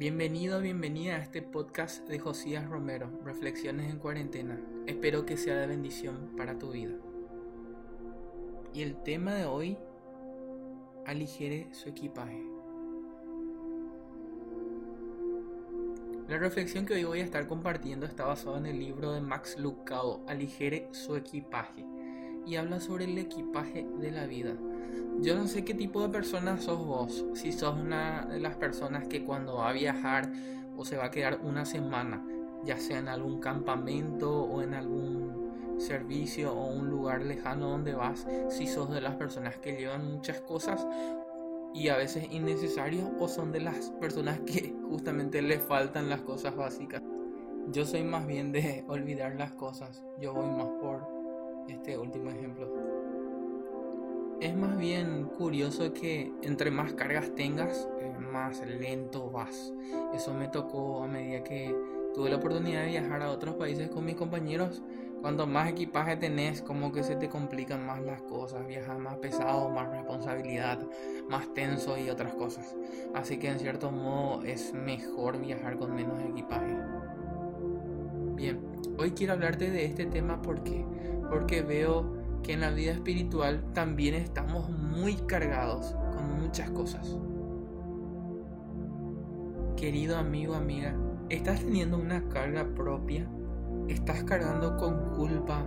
Bienvenido, bienvenida a este podcast de Josías Romero, Reflexiones en cuarentena. Espero que sea de bendición para tu vida. Y el tema de hoy, aligere su equipaje. La reflexión que hoy voy a estar compartiendo está basada en el libro de Max Lucado, Aligere su equipaje, y habla sobre el equipaje de la vida. Yo no sé qué tipo de persona sos vos. Si sos una de las personas que cuando va a viajar o se va a quedar una semana, ya sea en algún campamento o en algún servicio o un lugar lejano donde vas, si sos de las personas que llevan muchas cosas y a veces innecesarias o son de las personas que justamente le faltan las cosas básicas. Yo soy más bien de olvidar las cosas. Yo voy más por este último ejemplo. Es más bien curioso que entre más cargas tengas, eh, más lento vas. Eso me tocó a medida que tuve la oportunidad de viajar a otros países con mis compañeros. Cuanto más equipaje tenés, como que se te complican más las cosas. Viajas más pesado, más responsabilidad, más tenso y otras cosas. Así que en cierto modo es mejor viajar con menos equipaje. Bien, hoy quiero hablarte de este tema porque porque veo que en la vida espiritual también estamos muy cargados con muchas cosas. Querido amigo, amiga, ¿estás teniendo una carga propia? ¿Estás cargando con culpa,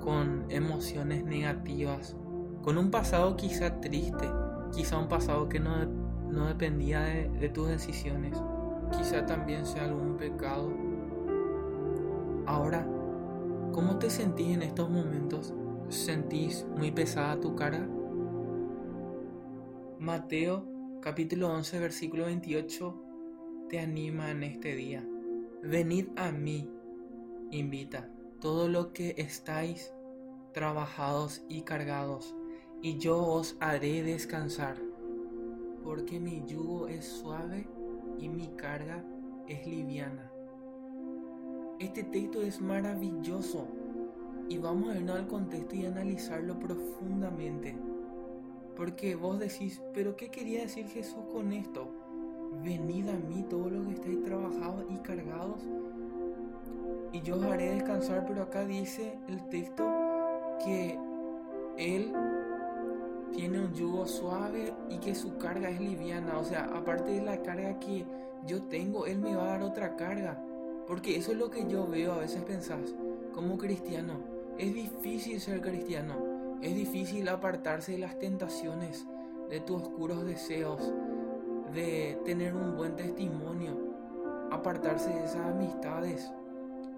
con emociones negativas, con un pasado quizá triste, quizá un pasado que no, no dependía de, de tus decisiones, quizá también sea algún pecado? Ahora, ¿cómo te sentís en estos momentos? ¿Sentís muy pesada tu cara? Mateo capítulo 11 versículo 28 te anima en este día. Venid a mí, invita, todo lo que estáis trabajados y cargados, y yo os haré descansar, porque mi yugo es suave y mi carga es liviana. Este texto es maravilloso y vamos a irnos al contexto y analizarlo profundamente. Porque vos decís, pero ¿qué quería decir Jesús con esto? Venid a mí todos los que estáis trabajados y cargados y yo os haré descansar, pero acá dice el texto que Él tiene un yugo suave y que su carga es liviana. O sea, aparte de la carga que yo tengo, Él me va a dar otra carga. Porque eso es lo que yo veo, a veces pensás, como cristiano, es difícil ser cristiano, es difícil apartarse de las tentaciones, de tus oscuros deseos, de tener un buen testimonio, apartarse de esas amistades,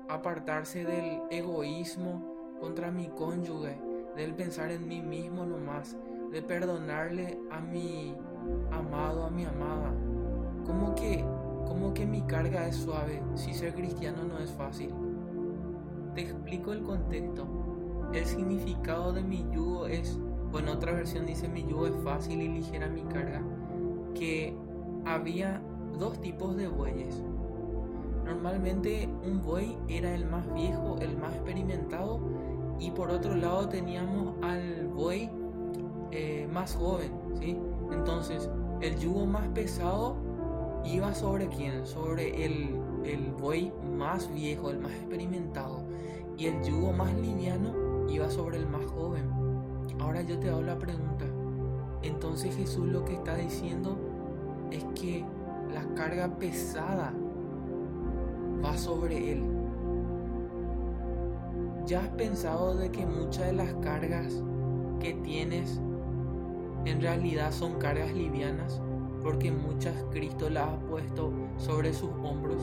apartarse del egoísmo contra mi cónyuge, del pensar en mí mismo nomás, de perdonarle a mi amado, a mi amada. Como que, como que mi carga es suave si ser cristiano no es fácil. Te explico el contexto. El significado de mi yugo es, o otra versión dice mi yugo es fácil y ligera mi carga, que había dos tipos de bueyes. Normalmente un buey era el más viejo, el más experimentado, y por otro lado teníamos al buey eh, más joven, ¿sí? Entonces, el yugo más pesado iba sobre quién? Sobre el, el buey más viejo, el más experimentado y el yugo más liviano iba sobre el más joven. Ahora yo te hago la pregunta. Entonces Jesús lo que está diciendo es que la carga pesada va sobre él. ¿Ya has pensado de que muchas de las cargas que tienes en realidad son cargas livianas? Porque muchas Cristo las ha puesto sobre sus hombros.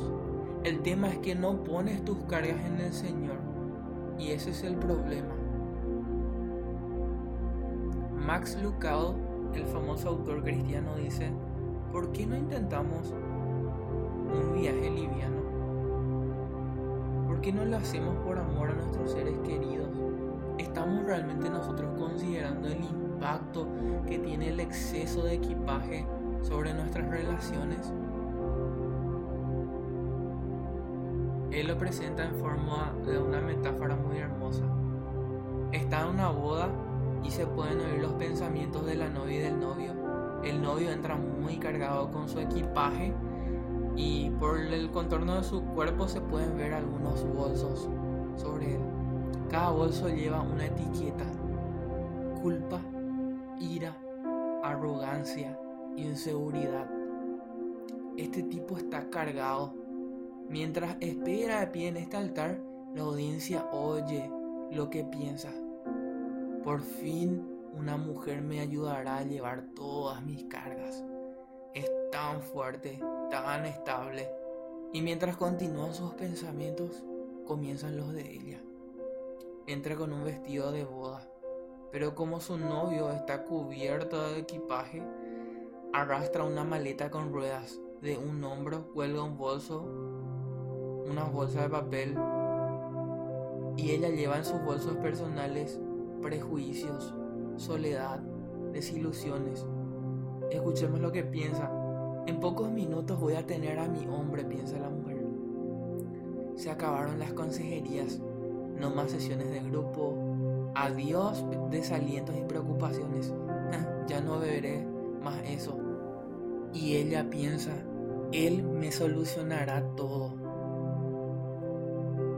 El tema es que no pones tus cargas en el Señor y ese es el problema. Max Lucado, el famoso autor cristiano, dice, ¿por qué no intentamos un viaje liviano? ¿Por qué no lo hacemos por amor a nuestros seres queridos? ¿Estamos realmente nosotros considerando el impacto que tiene el exceso de equipaje sobre nuestras relaciones? Él lo presenta en forma de una metáfora muy hermosa. Está en una boda y se pueden oír los pensamientos de la novia y del novio. El novio entra muy cargado con su equipaje y por el contorno de su cuerpo se pueden ver algunos bolsos sobre él. Cada bolso lleva una etiqueta. Culpa, ira, arrogancia, inseguridad. Este tipo está cargado. Mientras espera de pie en este altar, la audiencia oye lo que piensa. Por fin una mujer me ayudará a llevar todas mis cargas. Es tan fuerte, tan estable. Y mientras continúan sus pensamientos, comienzan los de ella. Entra con un vestido de boda, pero como su novio está cubierto de equipaje, arrastra una maleta con ruedas. De un hombro cuelga un bolso, una bolsa de papel, y ella lleva en sus bolsos personales prejuicios, soledad, desilusiones. Escuchemos lo que piensa. En pocos minutos voy a tener a mi hombre, piensa la mujer. Se acabaron las consejerías no más sesiones de grupo, adiós desalientos y preocupaciones, ya no beberé más eso. Y ella piensa, Él me solucionará todo.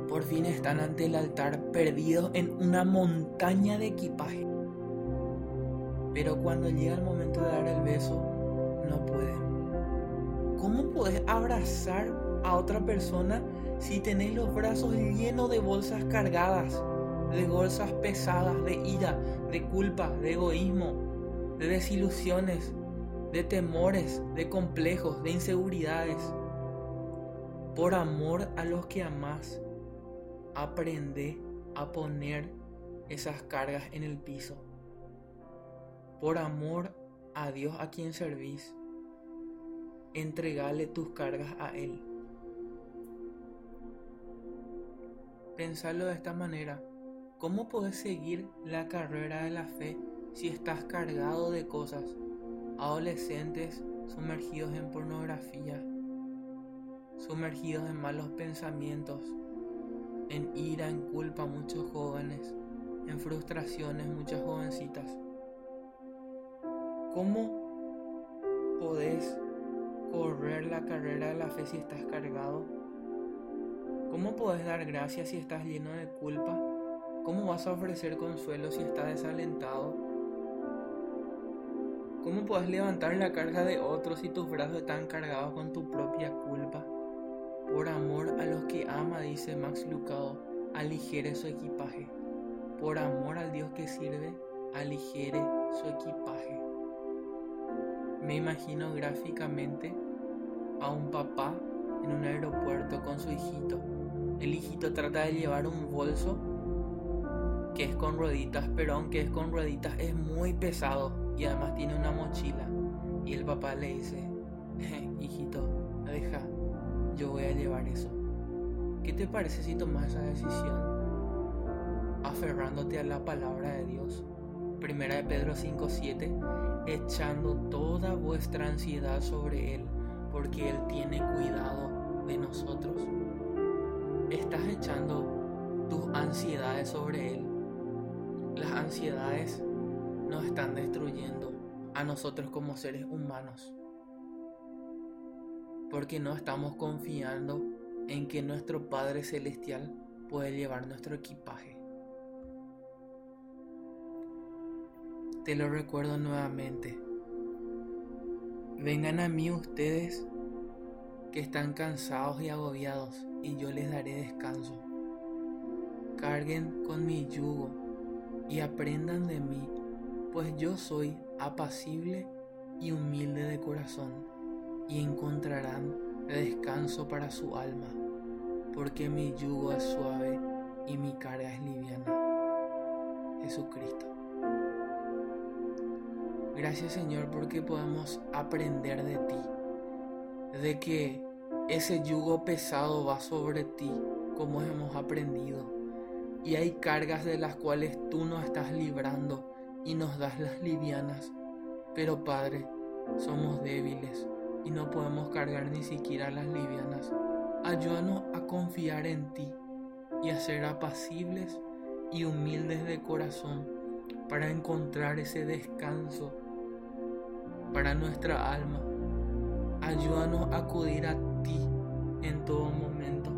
Por fin están ante el altar perdidos en una montaña de equipaje. Pero cuando llega el momento de dar el beso, no pueden. ¿Cómo puedes abrazar a otra persona si tenéis los brazos llenos de bolsas cargadas, de bolsas pesadas, de ira, de culpa, de egoísmo, de desilusiones, de temores, de complejos, de inseguridades. Por amor a los que amás, aprende a poner esas cargas en el piso. Por amor a Dios a quien servís, entregale tus cargas a Él. Pensarlo de esta manera. ¿Cómo puedes seguir la carrera de la fe si estás cargado de cosas? Adolescentes sumergidos en pornografía, sumergidos en malos pensamientos, en ira, en culpa muchos jóvenes, en frustraciones muchas jovencitas. ¿Cómo podés correr la carrera de la fe si estás cargado? ¿Cómo puedes dar gracias si estás lleno de culpa? ¿Cómo vas a ofrecer consuelo si estás desalentado? ¿Cómo puedes levantar la carga de otros si tus brazos están cargados con tu propia culpa? Por amor a los que ama, dice Max Lucado, aligere su equipaje. Por amor al Dios que sirve, aligere su equipaje. Me imagino gráficamente a un papá en un aeropuerto con su hijito el hijito trata de llevar un bolso que es con rueditas, pero aunque es con rueditas es muy pesado y además tiene una mochila. Y el papá le dice, hijito, deja, yo voy a llevar eso. ¿Qué te parece si tomas esa decisión? Aferrándote a la palabra de Dios. Primera de Pedro 5:7, echando toda vuestra ansiedad sobre Él, porque Él tiene cuidado de nosotros estás echando tus ansiedades sobre Él. Las ansiedades nos están destruyendo a nosotros como seres humanos. Porque no estamos confiando en que nuestro Padre Celestial puede llevar nuestro equipaje. Te lo recuerdo nuevamente. Vengan a mí ustedes que están cansados y agobiados y yo les daré descanso. Carguen con mi yugo y aprendan de mí, pues yo soy apacible y humilde de corazón, y encontrarán descanso para su alma, porque mi yugo es suave y mi carga es liviana. Jesucristo. Gracias Señor porque podemos aprender de ti, de que ese yugo pesado va sobre ti, como hemos aprendido. Y hay cargas de las cuales tú nos estás librando y nos das las livianas. Pero Padre, somos débiles y no podemos cargar ni siquiera las livianas. Ayúdanos a confiar en ti y a ser apacibles y humildes de corazón para encontrar ese descanso para nuestra alma Ayúdanos a acudir a ti en todo momento,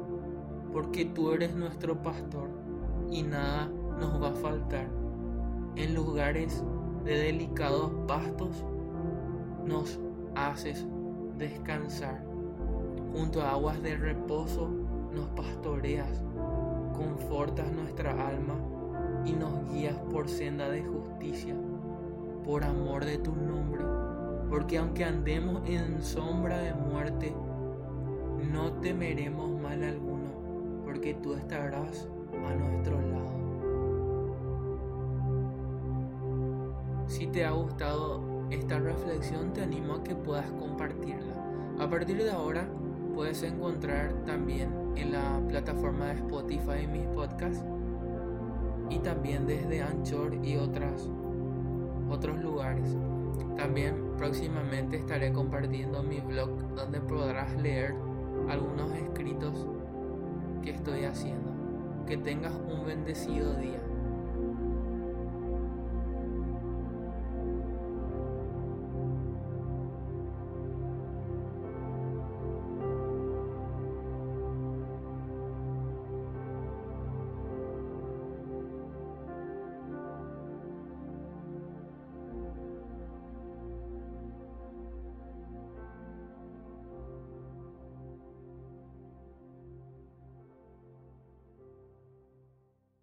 porque tú eres nuestro pastor y nada nos va a faltar. En lugares de delicados pastos nos haces descansar. Junto a aguas de reposo nos pastoreas, confortas nuestra alma y nos guías por senda de justicia, por amor de tu nombre porque aunque andemos en sombra de muerte, no temeremos mal alguno, porque tú estarás a nuestro lado. Si te ha gustado esta reflexión, te animo a que puedas compartirla. A partir de ahora, puedes encontrar también en la plataforma de Spotify mis podcasts y también desde Anchor y otras, otros lugares. También próximamente estaré compartiendo mi blog donde podrás leer algunos escritos que estoy haciendo. Que tengas un bendecido día.